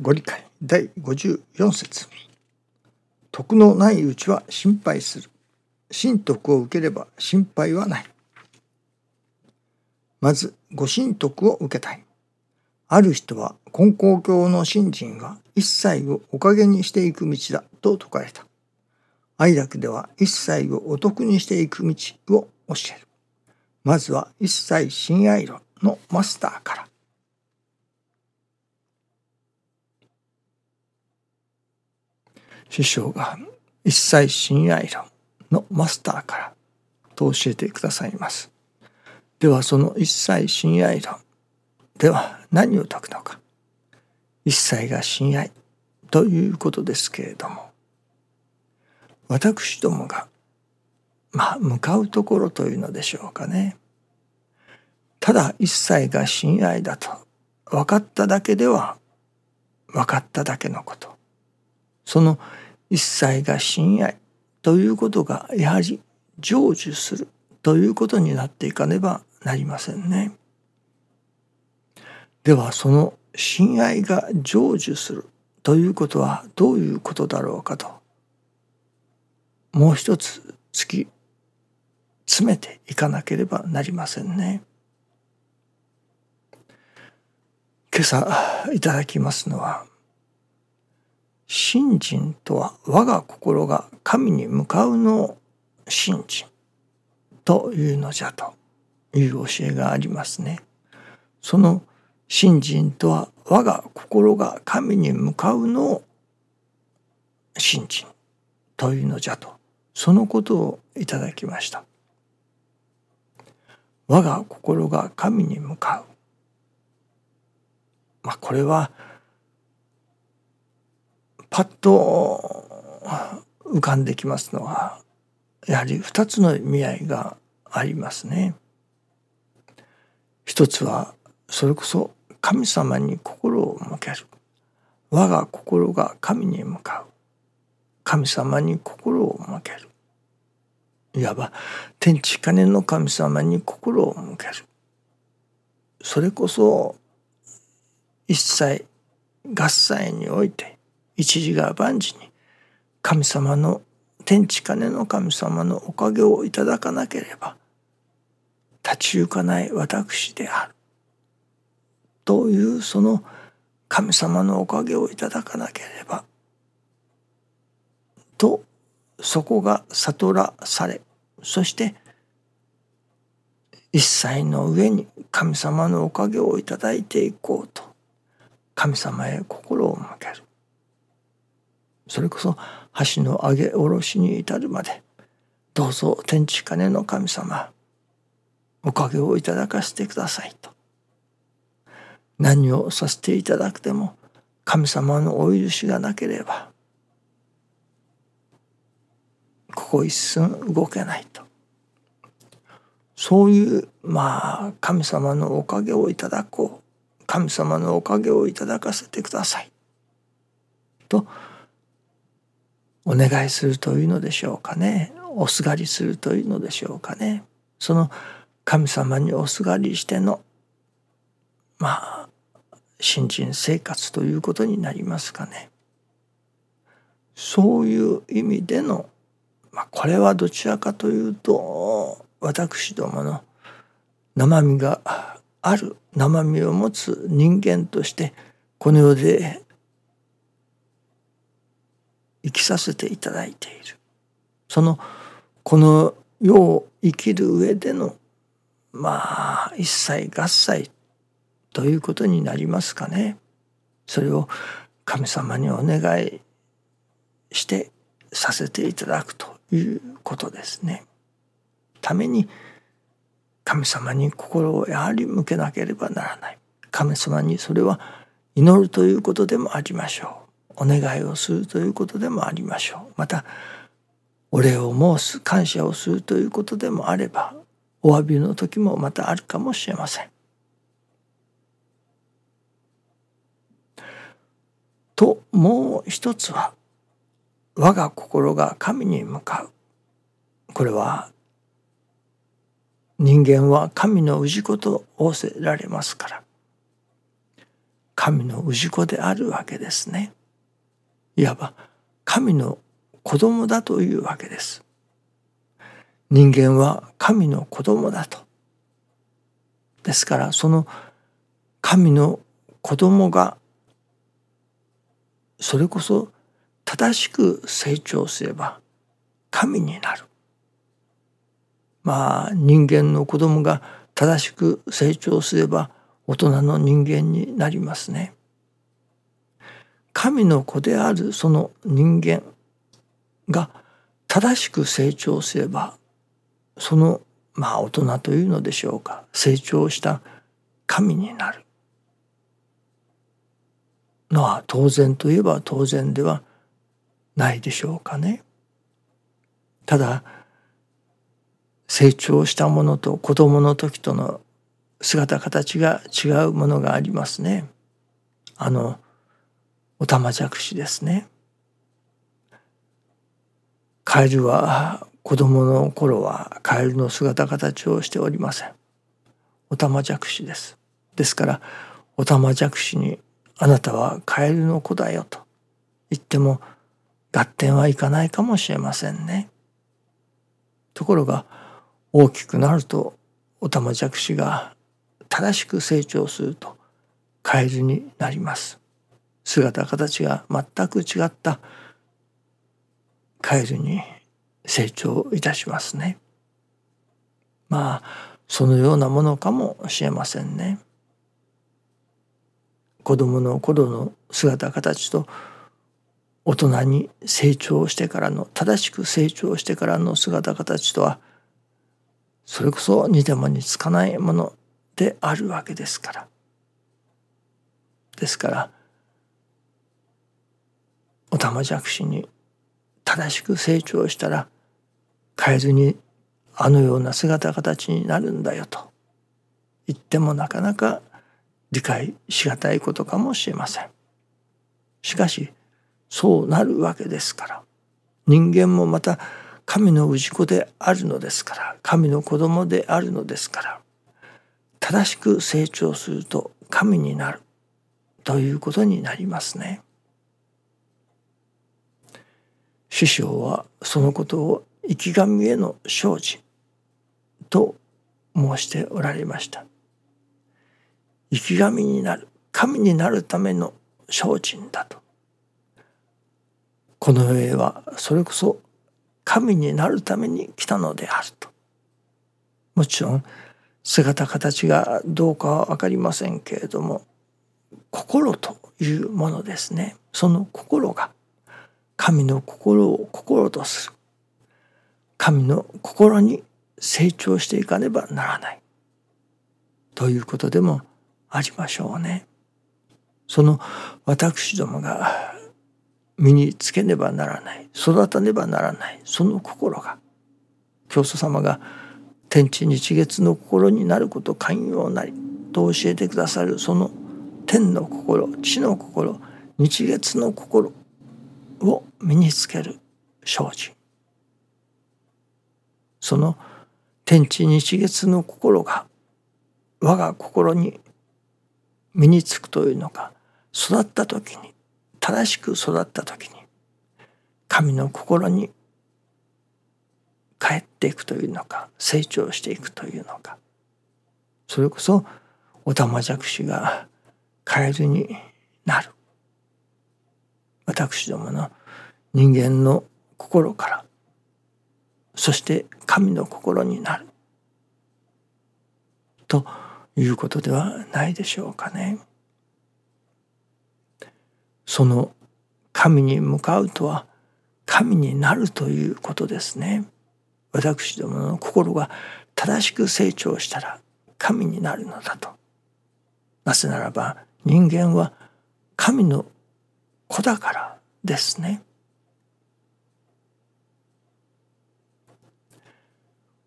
ご理解第54節徳のないうちは心配する。神徳を受ければ心配はない。まず、ご神徳を受けたい。ある人は根高教の信心は一切をおかげにしていく道だと説かれた。愛楽では一切をお得にしていく道を教える。まずは一切親愛論のマスターから。師匠が一切親愛論のマスターからと教えてくださいます。ではその一切親愛論では何を説くのか。一切が親愛ということですけれども私どもがまあ向かうところというのでしょうかね。ただ一切が親愛だと分かっただけでは分かっただけのこと。その一切が親愛ということがやはり成就するということになっていかねばなりませんね。ではその親愛が成就するということはどういうことだろうかともう一つ突き詰めていかなければなりませんね。今朝いただきますのは信心とは我が心が神に向かうのを信心というのじゃという教えがありますね。その信心とは我が心が神に向かうのを信心というのじゃとそのことをいただきました。我が心が神に向かう。まあこれはパッと浮かんできますのはやはり二つの意味合いがありますね。一つはそれこそ神様に心を向ける。我が心が神に向かう。神様に心を向ける。いわば天地金の神様に心を向ける。それこそ一切合切において一時が万事に神様の天地金の神様のおかげをいただかなければ立ち行かない私である。というその神様のおかげをいただかなければとそこが悟らされそして一切の上に神様のおかげをいただいていこうと神様へ心を向ける。それこそ橋の上げ下ろしに至るまでどうぞ天地金の神様おかげをいただかせてくださいと。何をさせていただくでも神様のお許しがなければここ一寸動けないと。そういうまあ神様のおかげをいただこう。神様のおかげをいただかせてください。とお願いするというのでしょうかね。おすがりするというのでしょうかね。その神様におすがりしてのまあ新人生活ということになりますかね。そういう意味での、まあ、これはどちらかというと私どもの生身がある生身を持つ人間としてこの世で生きさせていただいているそのこの世を生きる上でのまあ一切合切ということになりますかねそれを神様にお願いしてさせていただくということですね。ために神様に心をやはり向けなければならない。神様にそれは祈るということでもありましょう。お願いをするということでもありましょうまたお礼を申す感謝をするということでもあればお詫びの時もまたあるかもしれません。ともう一つは我が心が神に向かうこれは人間は神の氏子と仰せられますから神の氏子であるわけですね。いわば神の子供だというわけです。人間は神の子供だと。ですからその神の子供がそれこそ正しく成長すれば神になる。まあ人間の子供が正しく成長すれば大人の人間になりますね。神の子であるその人間が正しく成長すればそのまあ大人というのでしょうか成長した神になるのは当然といえば当然ではないでしょうかね。ただ成長したものと子供の時との姿形が違うものがありますね。あのおたまじゃくしですね。カエルは子供の頃はカエルの姿形をしておりません。おたまじゃくしです。ですからおたまじゃくしにあなたはカエルの子だよと言っても合点はいかないかもしれませんね。ところが大きくなるとおたまじゃくしが正しく成長するとカエルになります。姿形が全く違ったカエルに成長いたしますね。まあそのようなものかもしれませんね。子供の頃の姿形と大人に成長してからの正しく成長してからの姿形とはそれこそ似ても似つかないものであるわけですから。ですからおたまじゃくしに正しく成長したら変えずにあのような姿形になるんだよと言ってもなかなか理解しがたいことかもしれません。しかしそうなるわけですから人間もまた神の氏子であるのですから神の子供であるのですから正しく成長すると神になるということになりますね。師匠はそのことを生き神への精進と申しておられました。生き神になる神になるための精進だと。この世はそれこそ神になるために来たのであると。もちろん姿形がどうかは分かりませんけれども心というものですねその心が神の心を心とす。る神の心に成長していかねばならない。ということでもありましょうね。その私どもが身につけねばならない。育たねばならない。その心が。教祖様が天地日月の心になること寛容なり。と教えてくださるその天の心地の心日月の心。を身につける精進。その天地日月の心が我が心に身につくというのか育った時に正しく育った時に神の心に帰っていくというのか成長していくというのか。それこそおたまじゃくしがカエルになる。私どもの人間の心からそして神の心になるということではないでしょうかね。その神に向かうとは神になるということですね。私どもの心が正しく成長したら神になるのだと。なぜならば人間は神の子だからですね。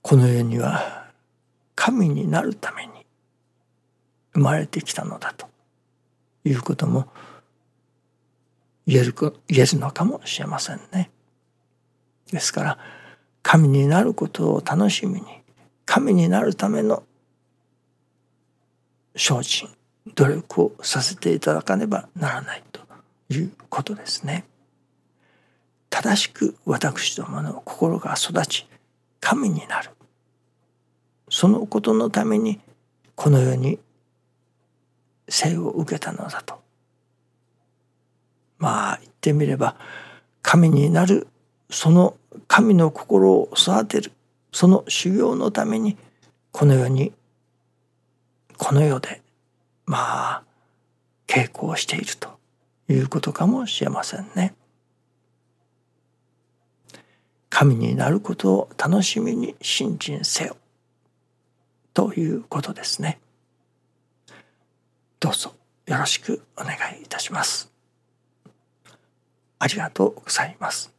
この世には神になるために生まれてきたのだということも言える言えるのかもしれませんね。ですから神になることを楽しみに神になるための精進努力をさせていただかねばならないということですね。正しく私どもの心が育ち神になる。そのことのためにこの世に生を受けたのだと。まあ言ってみれば神になる。その神の心を育てる。その修行のためにこの世にこの世でまあ稽古をしていると。いうことかもしれませんね。神になることを楽しみに信心せよということですね。どうぞよろしくお願いいたします。ありがとうございます。